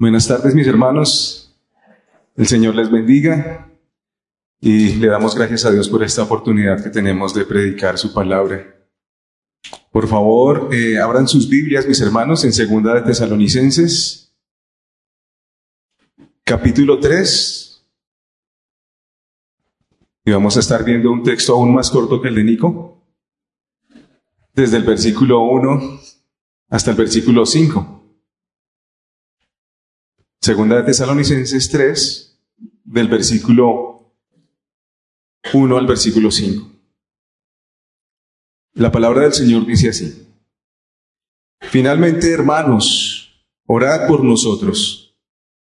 Buenas tardes, mis hermanos. El Señor les bendiga y le damos gracias a Dios por esta oportunidad que tenemos de predicar su palabra. Por favor, eh, abran sus Biblias, mis hermanos, en Segunda de Tesalonicenses, capítulo 3. Y vamos a estar viendo un texto aún más corto que el de Nico, desde el versículo 1 hasta el versículo 5. Segunda de Tesalonicenses 3, del versículo 1 al versículo 5. La palabra del Señor dice así. Finalmente, hermanos, orad por nosotros,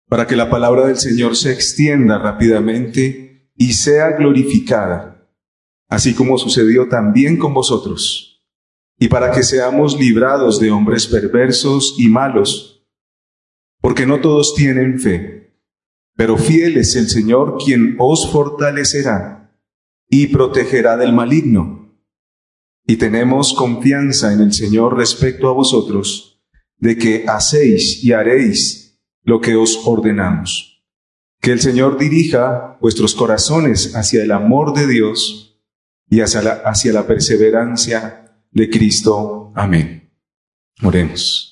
para que la palabra del Señor se extienda rápidamente y sea glorificada, así como sucedió también con vosotros, y para que seamos librados de hombres perversos y malos, porque no todos tienen fe, pero fiel es el Señor quien os fortalecerá y protegerá del maligno. Y tenemos confianza en el Señor respecto a vosotros, de que hacéis y haréis lo que os ordenamos. Que el Señor dirija vuestros corazones hacia el amor de Dios y hacia la, perseverancia de Cristo. Amén. Oremos.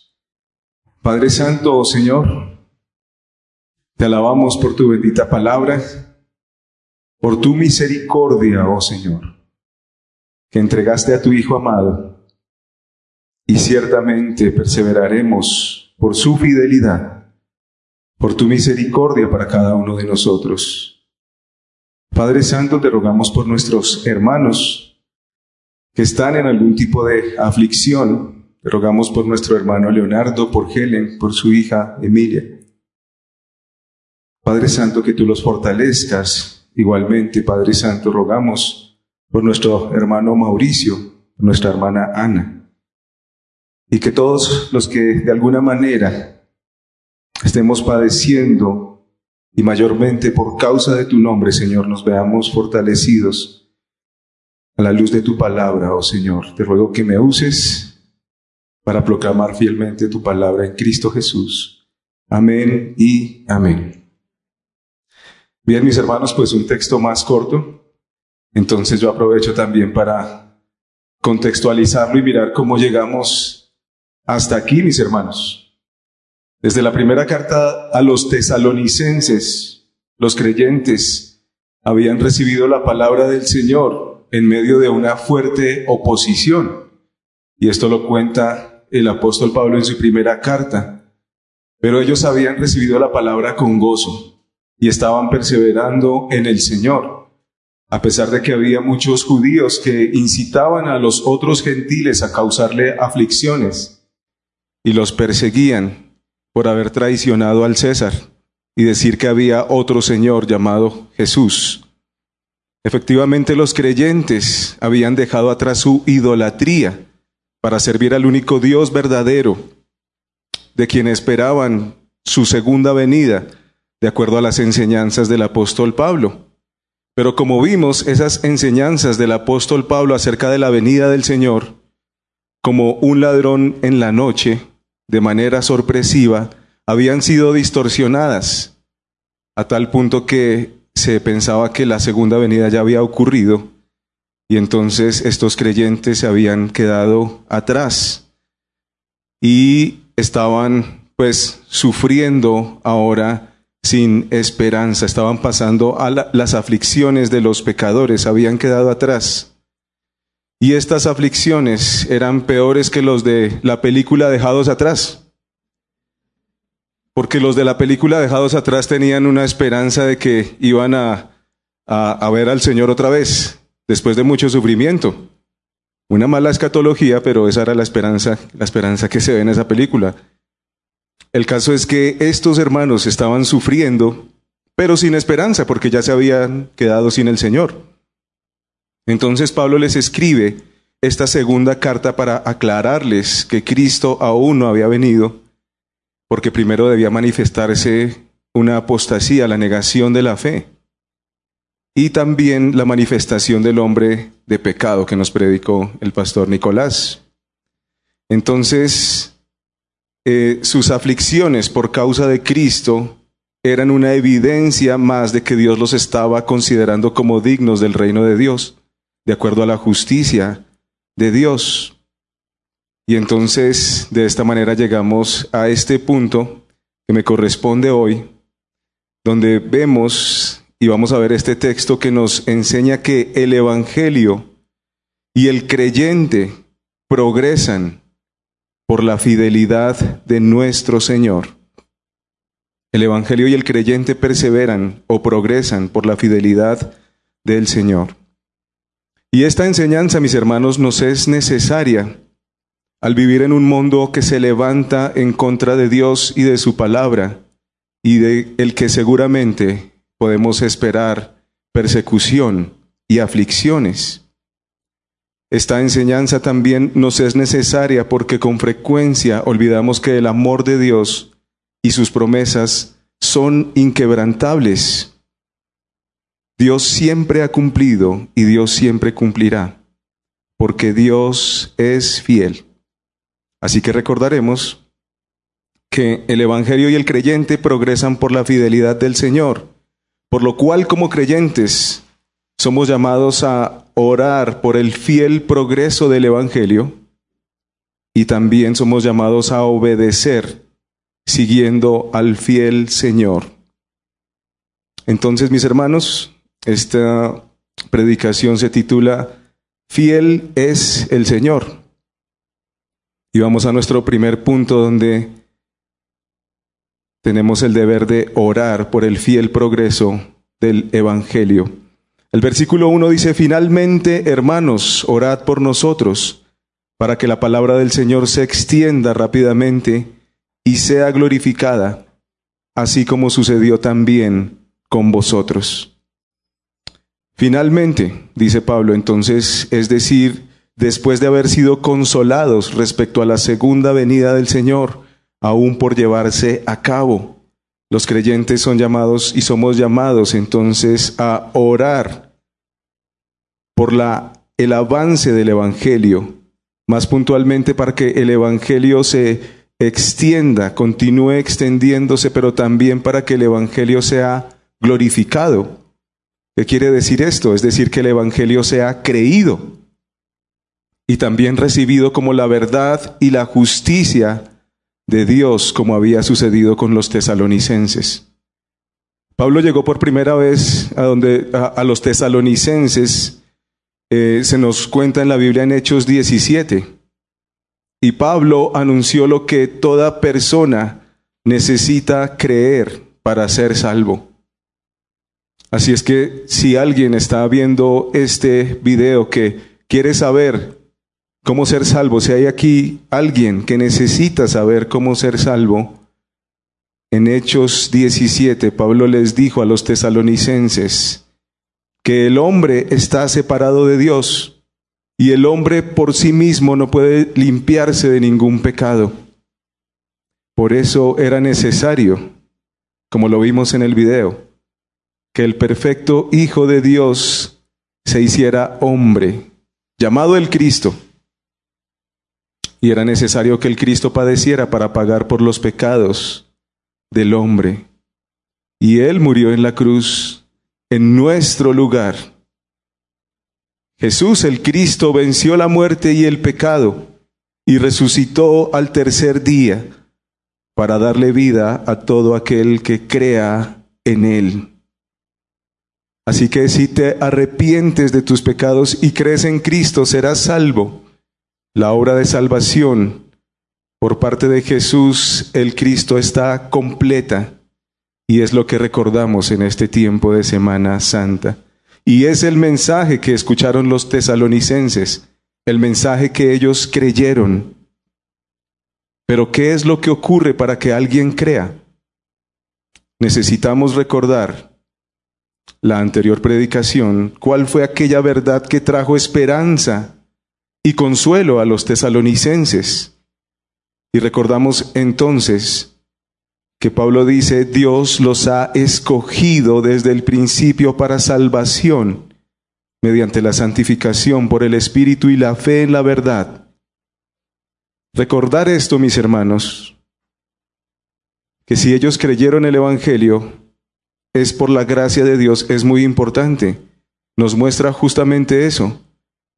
Padre Santo, oh Señor, te alabamos por tu bendita palabra, por tu misericordia, oh Señor, que entregaste a tu Hijo amado, y ciertamente perseveraremos por su fidelidad, por tu misericordia para cada uno de nosotros. Padre Santo, te rogamos por nuestros hermanos que están en algún tipo de aflicción, rogamos por nuestro hermano Leonardo, por Helen, por su hija Emilia. Padre Santo, que tú los fortalezcas. Igualmente, Padre Santo, rogamos por nuestro hermano Mauricio, nuestra hermana Ana. Y que todos los que de alguna manera estemos padeciendo y mayormente por causa de tu nombre, Señor, nos veamos fortalecidos a la luz de tu palabra, oh Señor. Te ruego que me uses para proclamar fielmente tu palabra en Cristo Jesús. Amén y amén. Bien, mis hermanos, pues un texto más corto. Entonces yo aprovecho también para contextualizarlo y mirar cómo llegamos hasta aquí, mis hermanos. Desde la primera carta a los tesalonicenses, los creyentes habían recibido la palabra del Señor en medio de una fuerte oposición. Y esto lo cuenta el apóstol Pablo en su primera carta. Pero ellos habían recibido la palabra con gozo y estaban perseverando en el Señor, a pesar de que había muchos judíos que incitaban a los otros gentiles a causarle aflicciones y los perseguían por haber traicionado al César y decir que había otro Señor llamado Jesús. Efectivamente los creyentes habían dejado atrás su idolatría para servir al único Dios verdadero, de quien esperaban su segunda venida, de acuerdo a las enseñanzas del apóstol Pablo. Pero como vimos, esas enseñanzas del apóstol Pablo acerca de la venida del Señor, como un ladrón en la noche, de manera sorpresiva, habían sido distorsionadas, a tal punto que se pensaba que la segunda venida ya había ocurrido y entonces estos creyentes se habían quedado atrás y estaban pues sufriendo ahora sin esperanza, estaban pasando a las aflicciones de los pecadores, habían quedado atrás. Y estas aflicciones eran peores que los de la película Dejados atrás. Porque los de la película Dejados atrás tenían una esperanza de que iban a, a ver al Señor otra vez después de mucho sufrimiento. Una mala escatología, pero esa era la esperanza, la esperanza que se ve en esa película. El caso es que estos hermanos estaban sufriendo, pero sin esperanza, porque ya se habían quedado sin el Señor. Entonces Pablo les escribe esta segunda carta para aclararles que Cristo aún no había venido, porque primero debía manifestarse una apostasía, la negación de la fe y también la manifestación del hombre de pecado que nos predicó el pastor Nicolás. Entonces, eh, sus aflicciones por causa de Cristo eran una evidencia más de que Dios los estaba considerando como dignos del reino de Dios, de acuerdo a la justicia de Dios. Y entonces de esta manera llegamos a este punto que me corresponde hoy, donde vemos y vamos a ver este texto que nos enseña que el Evangelio y el creyente progresan por la fidelidad de nuestro Señor. El Evangelio y el creyente perseveran o progresan por la fidelidad del Señor. Y esta enseñanza, mis hermanos, nos es necesaria al vivir en un mundo que se levanta en contra de Dios y de su palabra, y de el que seguramente podemos esperar persecución y aflicciones. Esta enseñanza también nos es necesaria porque con frecuencia olvidamos que el amor de Dios y sus promesas son inquebrantables. Dios siempre ha cumplido y Dios siempre cumplirá, porque Dios es fiel. Así que recordaremos que el Evangelio y el creyente progresan por la fidelidad del Señor, por lo cual como creyentes somos llamados a orar por el fiel progreso del Evangelio y también somos llamados a obedecer siguiendo al fiel Señor. Entonces, mis hermanos, esta predicación se titula Fiel es el Señor. Y vamos a nuestro primer punto donde tenemos el deber de orar por el fiel progreso del Evangelio. El versículo 1 dice, finalmente, hermanos, orad por nosotros, para que la palabra del Señor se extienda rápidamente y sea glorificada, así como sucedió también con vosotros. Finalmente, dice Pablo, entonces, es decir, después de haber sido consolados respecto a la segunda venida del Señor, aún por llevarse a cabo. Los creyentes son llamados y somos llamados entonces a orar por la, el avance del Evangelio, más puntualmente para que el Evangelio se extienda, continúe extendiéndose, pero también para que el Evangelio sea glorificado. ¿Qué quiere decir esto? Es decir, que el Evangelio sea creído y también recibido como la verdad y la justicia de Dios, como había sucedido con los tesalonicenses. Pablo llegó por primera vez a donde a, los tesalonicenses eh, se nos cuenta en la Biblia en Hechos 17. Y Pablo anunció lo que toda persona necesita creer para ser salvo. Así es que si alguien está viendo este video que quiere saber cómo ser salvo, si hay aquí alguien que necesita saber cómo ser salvo, en Hechos 17 Pablo les dijo a los tesalonicenses que el hombre está separado de Dios y el hombre por sí mismo no puede limpiarse de ningún pecado. Por eso era necesario, como lo vimos en el video, que el perfecto Hijo de Dios se hiciera hombre, llamado el Cristo y era necesario que el Cristo padeciera para pagar por los pecados del hombre. Y Él murió en la cruz en nuestro lugar. Jesús el Cristo venció la muerte y el pecado y resucitó al tercer día para darle vida a todo aquel que crea en Él. Así que si te arrepientes de tus pecados y crees en Cristo, serás salvo la obra de salvación por parte de Jesús, el Cristo, está completa y es lo que recordamos en este tiempo de Semana Santa. Y es el mensaje que escucharon los tesalonicenses, el mensaje que ellos creyeron. Pero ¿qué es lo que ocurre para que alguien crea? Necesitamos recordar la anterior predicación, cuál fue aquella verdad que trajo esperanza y consuelo a los tesalonicenses. Y recordamos entonces que Pablo dice, Dios los ha escogido desde el principio para salvación, mediante la santificación por el Espíritu y la fe en la verdad. Recordar esto, mis hermanos, que si ellos creyeron el Evangelio, es por la gracia de Dios, es muy importante. Nos muestra justamente eso.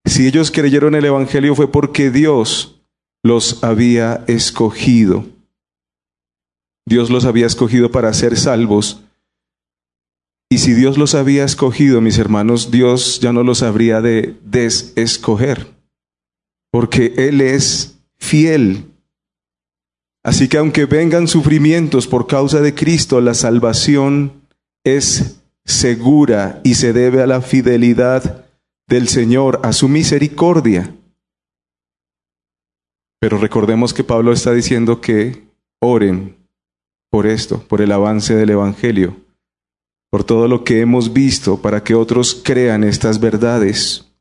Si ellos creyeron el Evangelio fue porque Dios los había escogido. Dios los había escogido para ser salvos. Y si Dios los había escogido, mis hermanos, Dios ya no los habría de desescoger, porque Él es fiel. Así que aunque vengan sufrimientos por causa de Cristo, la salvación es segura y se debe a la fidelidad del Señor, a su misericordia. Pero recordemos que Pablo está diciendo que oren por esto, por el avance del Evangelio, por todo lo que hemos visto, para que otros crean estas verdades.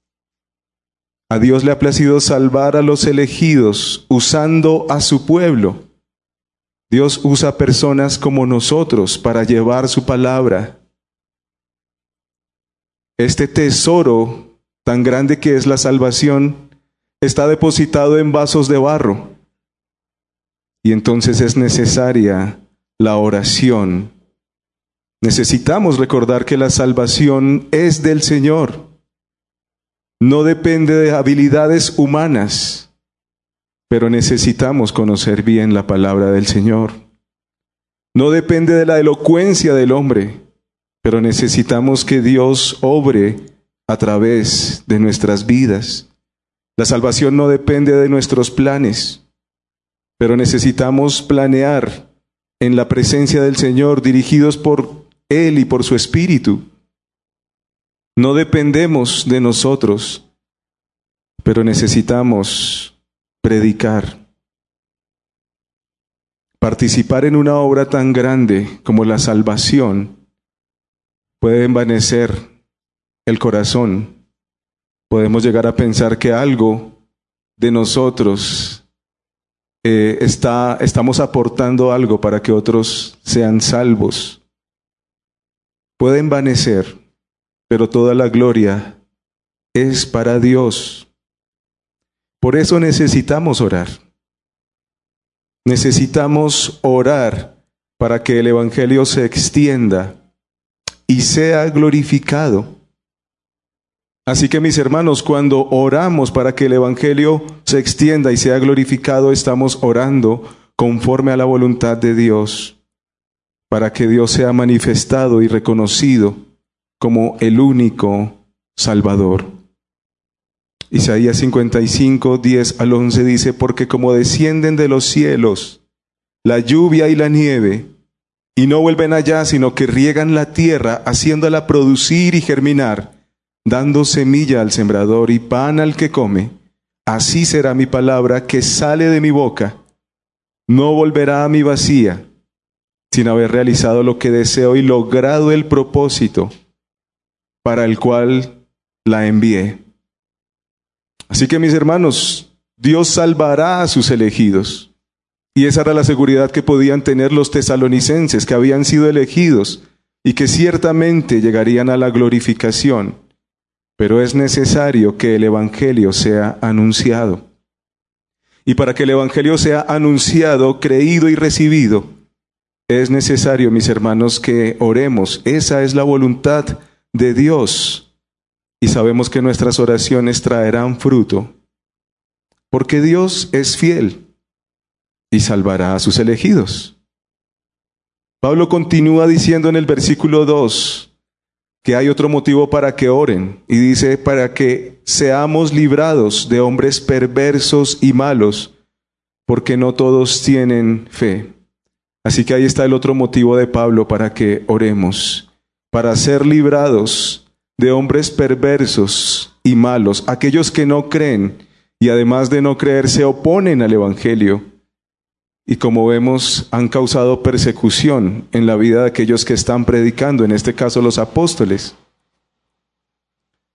A Dios le ha placido salvar a los elegidos usando a su pueblo. Dios usa personas como nosotros para llevar su palabra. Este tesoro tan grande que es la salvación está depositado en vasos de barro. Y entonces es necesaria la oración. Necesitamos recordar que la salvación es del Señor. No depende de habilidades humanas, pero necesitamos conocer bien la palabra del Señor. No depende de la elocuencia del hombre, pero necesitamos que Dios obre a través de nuestras vidas. La salvación no depende de nuestros planes, pero necesitamos planear en la presencia del Señor, dirigidos por Él y por su Espíritu. No dependemos de nosotros, pero necesitamos predicar. Participar en una obra tan grande como la salvación puede envanecer el corazón. Podemos llegar a pensar que algo de nosotros eh, está, estamos aportando algo para que otros sean salvos. Puede envanecer, pero toda la gloria es para Dios. Por eso necesitamos orar. Necesitamos orar para que el Evangelio se extienda y sea glorificado. Así que mis hermanos, cuando oramos para que el Evangelio se extienda y sea glorificado, estamos orando conforme a la voluntad de Dios, para que Dios sea manifestado y reconocido como el único Salvador. Isaías 55, 10 al 11 dice, porque como descienden de los cielos la lluvia y la nieve, y no vuelven allá, sino que riegan la tierra, haciéndola producir y germinar, dando semilla al sembrador y pan al que come, así será mi palabra que sale de mi boca. No volverá a mi vacía, sin haber realizado lo que deseo y logrado el propósito para el cual la envié. Así que mis hermanos, Dios salvará a sus elegidos. Y esa era la seguridad que podían tener los tesalonicenses, que habían sido elegidos y que ciertamente llegarían a la glorificación pero es necesario que el Evangelio sea anunciado. Y para que el Evangelio sea anunciado, creído y recibido, es necesario, mis hermanos, que oremos. Esa es la voluntad de Dios. Y sabemos que nuestras oraciones traerán fruto, porque Dios es fiel y salvará a sus elegidos. Pablo continúa diciendo en el versículo 2, que hay otro motivo para que oren. Y dice, para que seamos librados de hombres perversos y malos, porque no todos tienen fe. Así que ahí está el otro motivo de Pablo para que oremos, para ser librados de hombres perversos y malos, aquellos que no creen y además de no creer se oponen al Evangelio y como vemos han causado persecución en la vida de aquellos que están predicando, en este caso los apóstoles.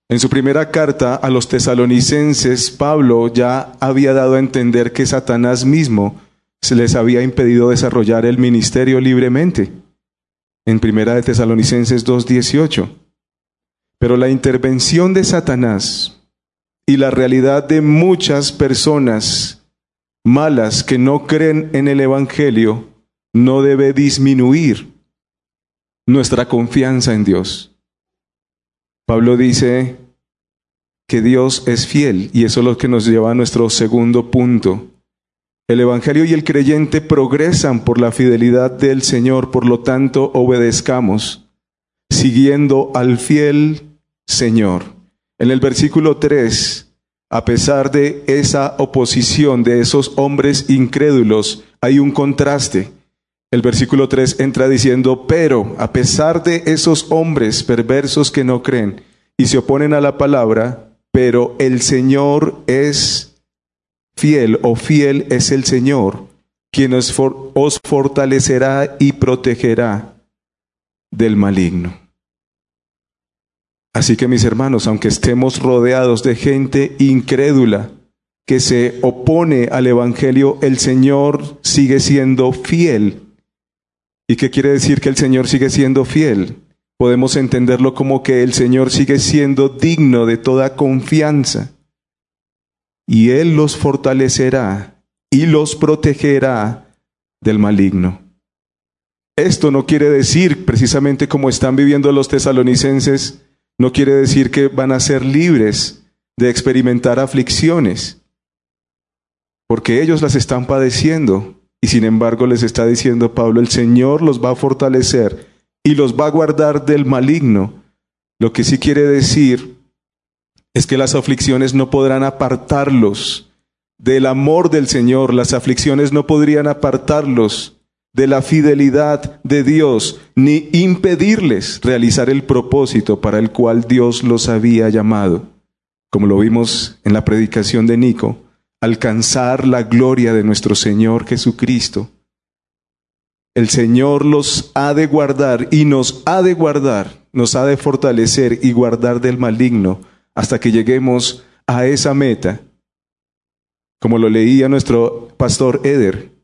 En su primera carta a los tesalonicenses, Pablo ya había dado a entender que Satanás mismo se les había impedido desarrollar el ministerio libremente. En primera de Tesalonicenses 2:18. Pero la intervención de Satanás y la realidad de muchas personas malas que no creen en el Evangelio no debe disminuir nuestra confianza en Dios. Pablo dice que Dios es fiel y eso es lo que nos lleva a nuestro segundo punto. El Evangelio y el creyente progresan por la fidelidad del Señor, por lo tanto obedezcamos, siguiendo al fiel Señor. En el versículo 3, a pesar de esa oposición de esos hombres incrédulos, hay un contraste. El versículo 3 entra diciendo, pero a pesar de esos hombres perversos que no creen y se oponen a la palabra, pero el Señor es fiel o fiel es el Señor, quien os, fortalecerá y protegerá del maligno. Así que mis hermanos, aunque estemos rodeados de gente incrédula que se opone al Evangelio, el Señor sigue siendo fiel. ¿Y qué quiere decir que el Señor sigue siendo fiel? Podemos entenderlo como que el Señor sigue siendo digno de toda confianza. Y Él los fortalecerá y los protegerá del maligno. Esto no quiere decir, precisamente como están viviendo los tesalonicenses, no quiere decir que van a ser libres de experimentar aflicciones, porque ellos las están padeciendo y sin embargo les está diciendo Pablo, el Señor los va a fortalecer y los va a guardar del maligno. Lo que sí quiere decir es que las aflicciones no podrán apartarlos del amor del Señor, las aflicciones no podrían apartarlos de la fidelidad de Dios, ni impedirles realizar el propósito para el cual Dios los había llamado, como lo vimos en la predicación de Nico, alcanzar la gloria de nuestro Señor Jesucristo. El Señor los ha de guardar y nos ha de guardar, nos ha de fortalecer y guardar del maligno hasta que lleguemos a esa meta, como lo leía nuestro pastor Eder,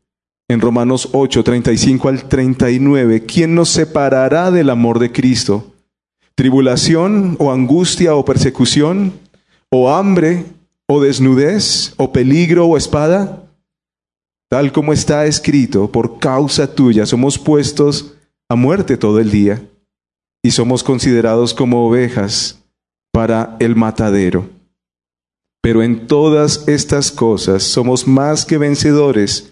en Romanos 8, 35 al 39, ¿quién nos separará del amor de Cristo? ¿Tribulación o angustia o persecución? ¿O hambre o desnudez o peligro o espada? Tal como está escrito, por causa tuya somos puestos a muerte todo el día y somos considerados como ovejas para el matadero. Pero en todas estas cosas somos más que vencedores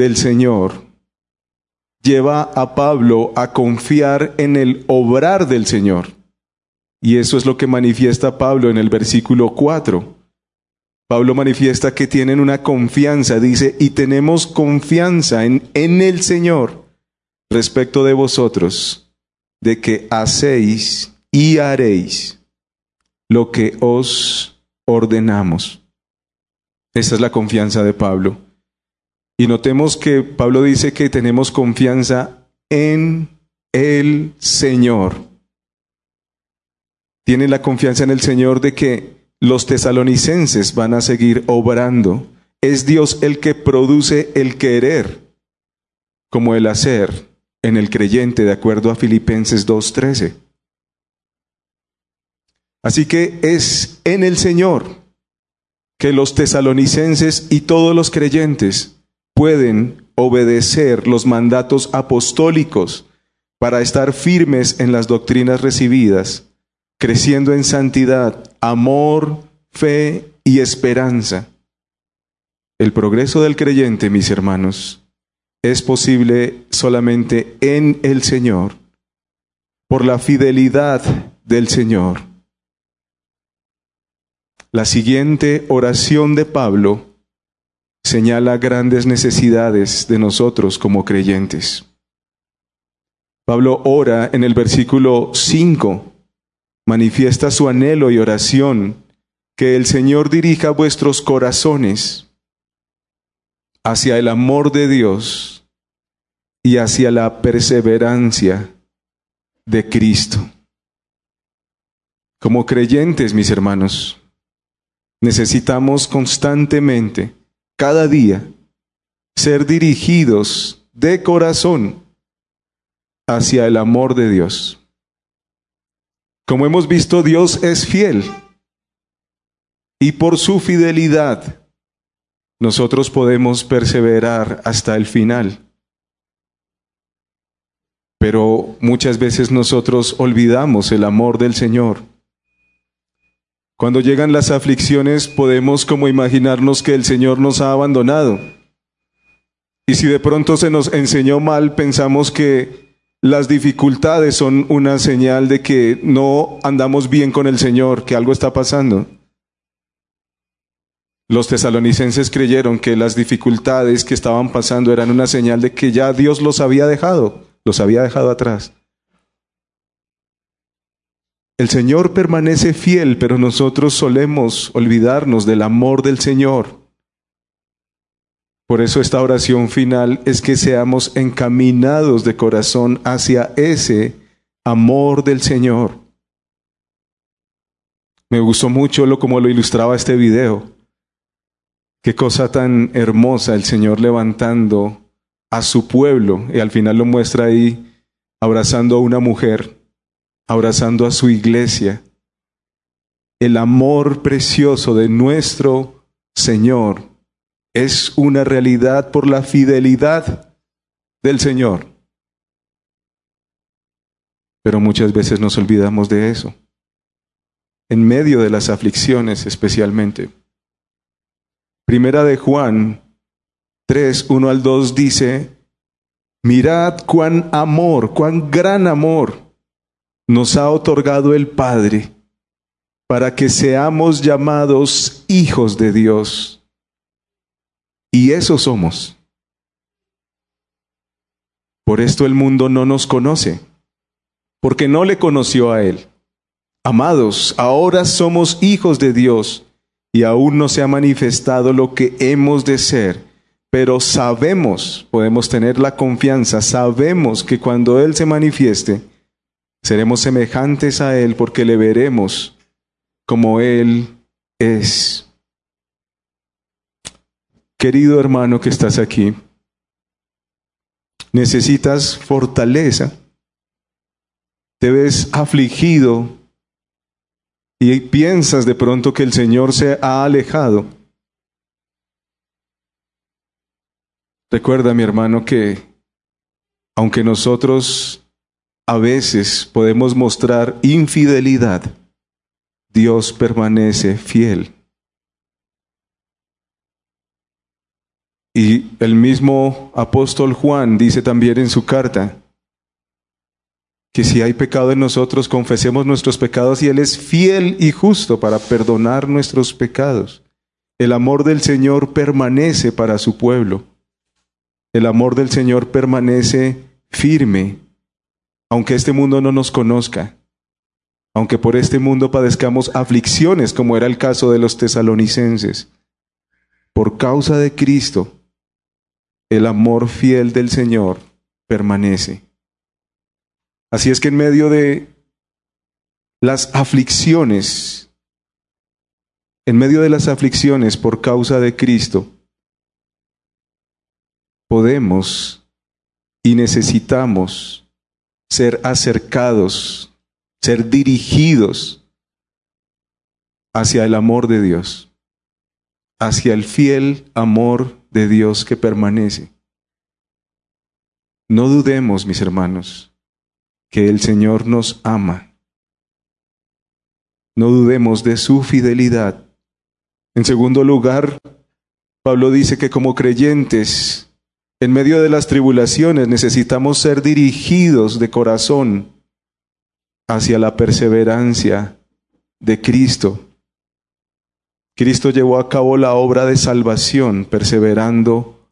del Señor lleva a Pablo a confiar en el obrar del Señor. Y eso es lo que manifiesta Pablo en el versículo 4. Pablo manifiesta que tienen una confianza, dice, y tenemos confianza en, en el Señor respecto de vosotros, de que hacéis y haréis lo que os ordenamos. Esa es la confianza de Pablo. Y notemos que Pablo dice que tenemos confianza en el Señor. Tiene la confianza en el Señor de que los tesalonicenses van a seguir obrando. Es Dios el que produce el querer, como el hacer en el creyente, de acuerdo a Filipenses 2.13. Así que es en el Señor que los tesalonicenses y todos los creyentes pueden obedecer los mandatos apostólicos para estar firmes en las doctrinas recibidas, creciendo en santidad, amor, fe y esperanza. El progreso del creyente, mis hermanos, es posible solamente en el Señor, por la fidelidad del Señor. La siguiente oración de Pablo señala grandes necesidades de nosotros como creyentes. Pablo ora en el versículo 5, manifiesta su anhelo y oración, que el Señor dirija vuestros corazones hacia el amor de Dios y hacia la perseverancia de Cristo. Como creyentes, mis hermanos, necesitamos constantemente, cada día, ser dirigidos de corazón hacia el amor de Dios. Como hemos visto, Dios es fiel y por su fidelidad nosotros podemos perseverar hasta el final. Pero muchas veces nosotros olvidamos el amor del Señor. Cuando llegan las aflicciones podemos como imaginarnos que el Señor nos ha abandonado. Y si de pronto se nos enseñó mal, pensamos que las dificultades son una señal de que no andamos bien con el Señor, que algo está pasando. Los tesalonicenses creyeron que las dificultades que estaban pasando eran una señal de que ya Dios los había dejado los había dejado atrás. El Señor permanece fiel, pero nosotros solemos olvidarnos del amor del Señor. Por eso esta oración final es que seamos encaminados de corazón hacia ese amor del Señor. Me gustó mucho lo como lo ilustraba este video. Qué cosa tan hermosa el Señor levantando a su pueblo, y al final lo muestra ahí abrazando a una mujer, abrazando a su iglesia. El amor precioso de nuestro Señor es una realidad por la fidelidad del Señor. Pero muchas veces nos olvidamos de eso, en medio de las aflicciones especialmente. Primera de Juan 3, 1 al 2 dice, mirad cuán amor, cuán gran amor nos ha otorgado el Padre para que seamos llamados hijos de Dios. Y eso somos. Por esto el mundo no nos conoce, porque no le conoció a Él. Amados, ahora somos hijos de Dios y aún no se ha manifestado lo que hemos de ser pero sabemos, podemos tener la confianza, sabemos que cuando Él se manifieste, seremos semejantes a Él porque le veremos como Él es. Querido hermano que estás aquí, necesitas fortaleza, te ves afligido y piensas de pronto que el Señor se ha alejado. Recuerda, mi hermano, que aunque nosotros a veces podemos mostrar infidelidad, Dios permanece fiel. Y el mismo apóstol Juan dice también en su carta que si hay pecado en nosotros, confesemos nuestros pecados y Él es fiel y justo para perdonar nuestros pecados. El amor del Señor permanece para su pueblo. El amor del Señor permanece firme, aunque este mundo no nos conozca, aunque por este mundo padezcamos aflicciones, como era el caso de los tesalonicenses. Por causa de Cristo, el amor fiel del Señor permanece. Así es que en medio de las aflicciones, en medio de las aflicciones por causa de Cristo, podemos y necesitamos ser acercados, ser dirigidos hacia el amor de Dios, hacia el fiel amor de Dios que permanece. No dudemos, mis hermanos, que el Señor nos ama. No dudemos de su fidelidad. En segundo lugar, Pablo dice que como creyentes en medio de las tribulaciones necesitamos ser dirigidos de corazón hacia la perseverancia de Cristo. Cristo llevó a cabo la obra de salvación perseverando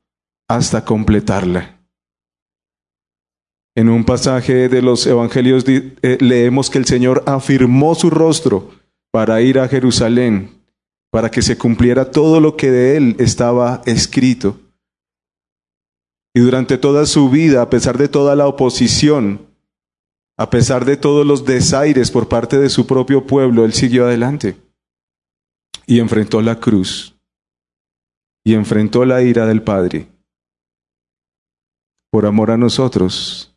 hasta completarla. En un pasaje de los Evangelios eh, leemos que el Señor afirmó su rostro para ir a Jerusalén, para que se cumpliera todo lo que de él estaba escrito. Y durante toda su vida, a pesar de toda la oposición, a pesar de todos los desaires por parte de su propio pueblo, él siguió adelante y enfrentó la cruz y enfrentó la ira del Padre por amor a nosotros,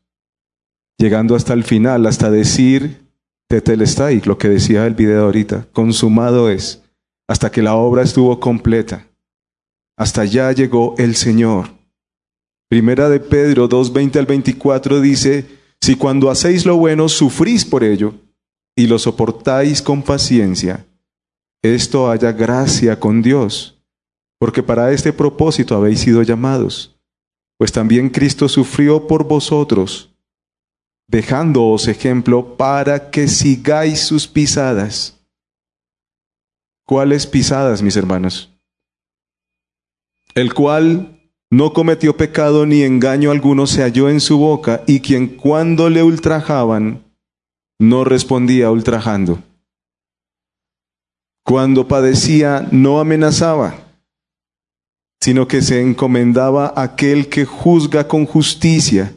llegando hasta el final, hasta decir Tetelestai, lo que decía el video ahorita, consumado es, hasta que la obra estuvo completa. Hasta allá llegó el Señor. Primera de Pedro 2:20 al 24 dice, si cuando hacéis lo bueno sufrís por ello y lo soportáis con paciencia, esto haya gracia con Dios, porque para este propósito habéis sido llamados, pues también Cristo sufrió por vosotros dejándoos ejemplo para que sigáis sus pisadas. ¿Cuáles pisadas, mis hermanos? El cual no cometió pecado ni engaño alguno se halló en su boca, y quien cuando le ultrajaban, no respondía ultrajando. Cuando padecía, no amenazaba, sino que se encomendaba a aquel que juzga con justicia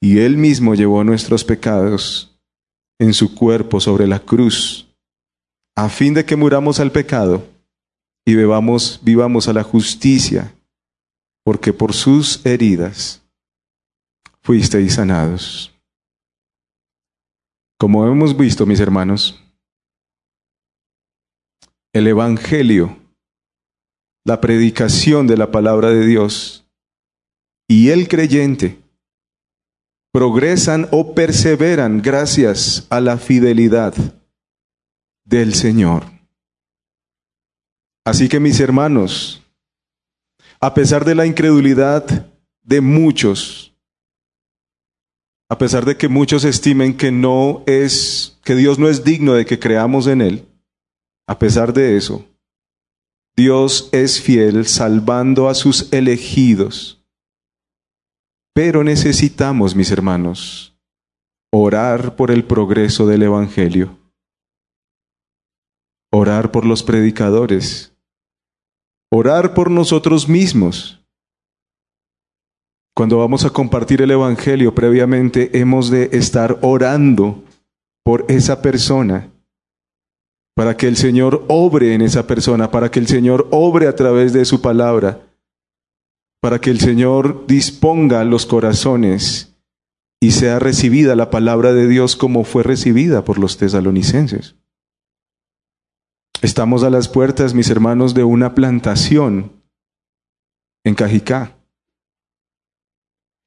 y Él mismo llevó nuestros pecados en su cuerpo sobre la cruz, a fin de que muramos al pecado y bebamos, vivamos a la justicia, porque por sus heridas fuisteis sanados. Como hemos visto, mis hermanos, el Evangelio, la predicación de la palabra de Dios y el creyente progresan o perseveran gracias a la fidelidad del Señor. Así que mis hermanos, a pesar de la incredulidad de muchos, a pesar de que muchos estimen que no es que Dios no es digno de que creamos en él, a pesar de eso, Dios es fiel salvando a sus elegidos. Pero necesitamos, mis hermanos, orar por el progreso del Evangelio, orar por los predicadores, orar por nosotros mismos. Cuando vamos a compartir el Evangelio, previamente hemos de estar orando por esa persona, para que el Señor obre en esa persona, para que el Señor obre a través de su palabra para que el Señor disponga los corazones y sea recibida la palabra de Dios como fue recibida por los tesalonicenses. Estamos a las puertas, mis hermanos, de una plantación en Cajicá.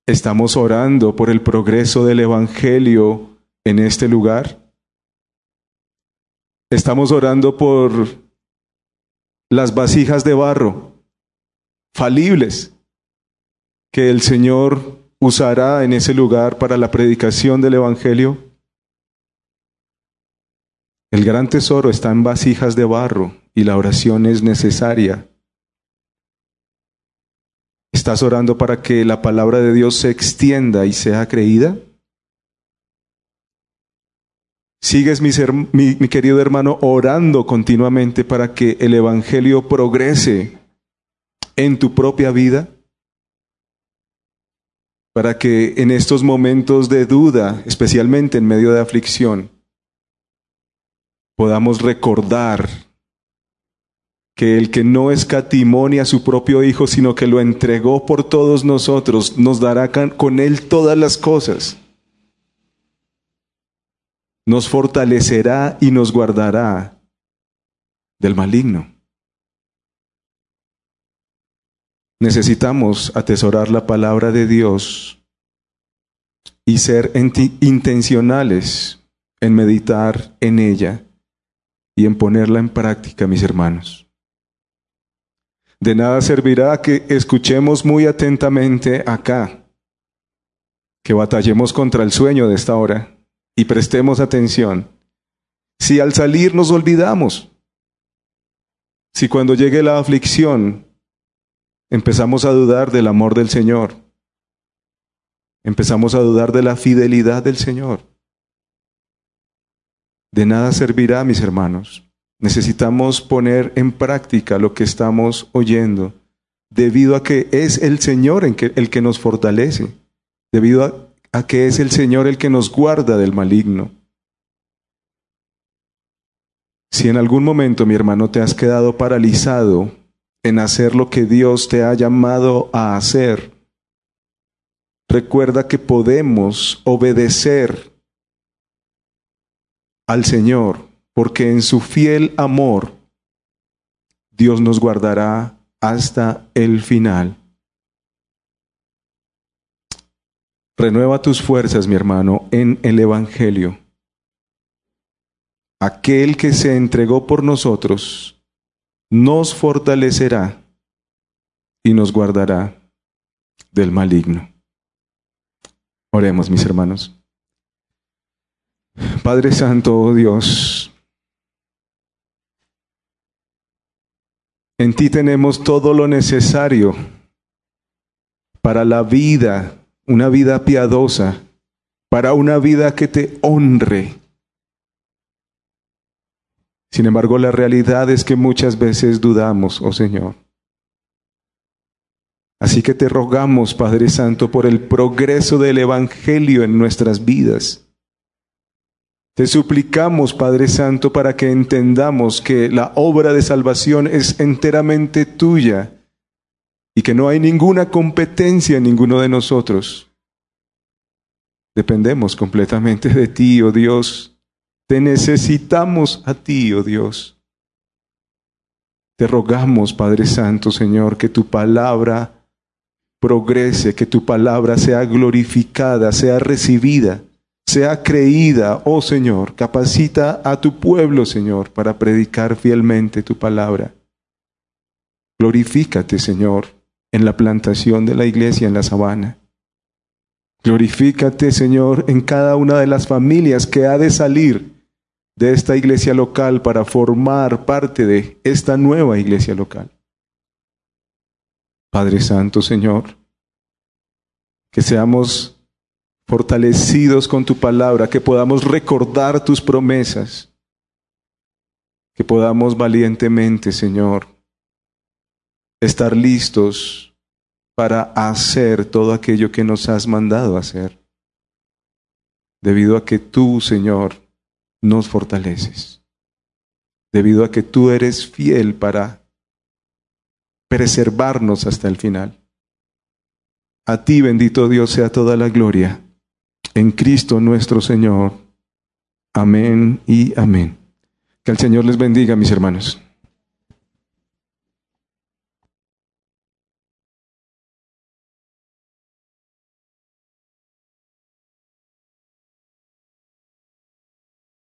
Estamos orando por el progreso del Evangelio en este lugar. Estamos orando por las vasijas de barro, falibles, que el Señor usará en ese lugar para la predicación del Evangelio? El gran tesoro está en vasijas de barro y la oración es necesaria. ¿Estás orando para que la palabra de Dios se extienda y sea creída? ¿Sigues, mi, querido hermano, orando continuamente para que el Evangelio progrese en tu propia vida? para que en estos momentos de duda, especialmente en medio de aflicción, podamos recordar que el que no escatimó ni a su propio Hijo, sino que lo entregó por todos nosotros, nos dará con él todas las cosas. Nos fortalecerá y nos guardará del maligno. Necesitamos atesorar la palabra de Dios y ser intencionales en meditar en ella y en ponerla en práctica, mis hermanos. De nada servirá que escuchemos muy atentamente acá, que batallemos contra el sueño de esta hora y prestemos atención. Si al salir nos olvidamos, si cuando llegue la aflicción empezamos a dudar del amor del Señor. Empezamos a dudar de la fidelidad del Señor. De nada servirá, mis hermanos. Necesitamos poner en práctica lo que estamos oyendo debido a que es el Señor el que, nos fortalece, debido a que es el Señor el que nos guarda del maligno. Si en algún momento, mi hermano, te has quedado paralizado en hacer lo que Dios te ha llamado a hacer, recuerda que podemos obedecer al Señor, porque en su fiel amor Dios nos guardará hasta el final. Renueva tus fuerzas, mi hermano, en el Evangelio. Aquel que se entregó por nosotros nos fortalecerá y nos guardará del maligno. Oremos, mis hermanos. Padre Santo, oh Dios, en ti tenemos todo lo necesario para la vida, una vida piadosa, para una vida que te honre. Sin embargo, la realidad es que muchas veces dudamos, oh Señor. Así que te rogamos, Padre Santo, por el progreso del Evangelio en nuestras vidas. Te suplicamos, Padre Santo, para que entendamos que la obra de salvación es enteramente tuya y que no hay ninguna competencia en ninguno de nosotros. Dependemos completamente de ti, oh Dios. Te necesitamos a ti, oh Dios. Te rogamos, Padre Santo, Señor, que tu palabra progrese, que tu palabra sea glorificada, sea recibida sea creída, oh Señor. Capacita a tu pueblo, Señor, para predicar fielmente tu palabra. Glorifícate, Señor, en la plantación de la iglesia en la sabana. Glorifícate, Señor, en cada una de las familias que ha de salir de esta iglesia local para formar parte de esta nueva iglesia local. Padre Santo, Señor, que seamos fortalecidos con tu palabra, que podamos recordar tus promesas, que podamos valientemente, Señor, estar listos para hacer todo aquello que nos has mandado hacer, debido a que tú, Señor, nos fortaleces, debido a que tú eres fiel para preservarnos hasta el final. A ti, bendito Dios, sea toda la gloria en Cristo nuestro Señor. Amén y amén. Que el Señor les bendiga, mis hermanos.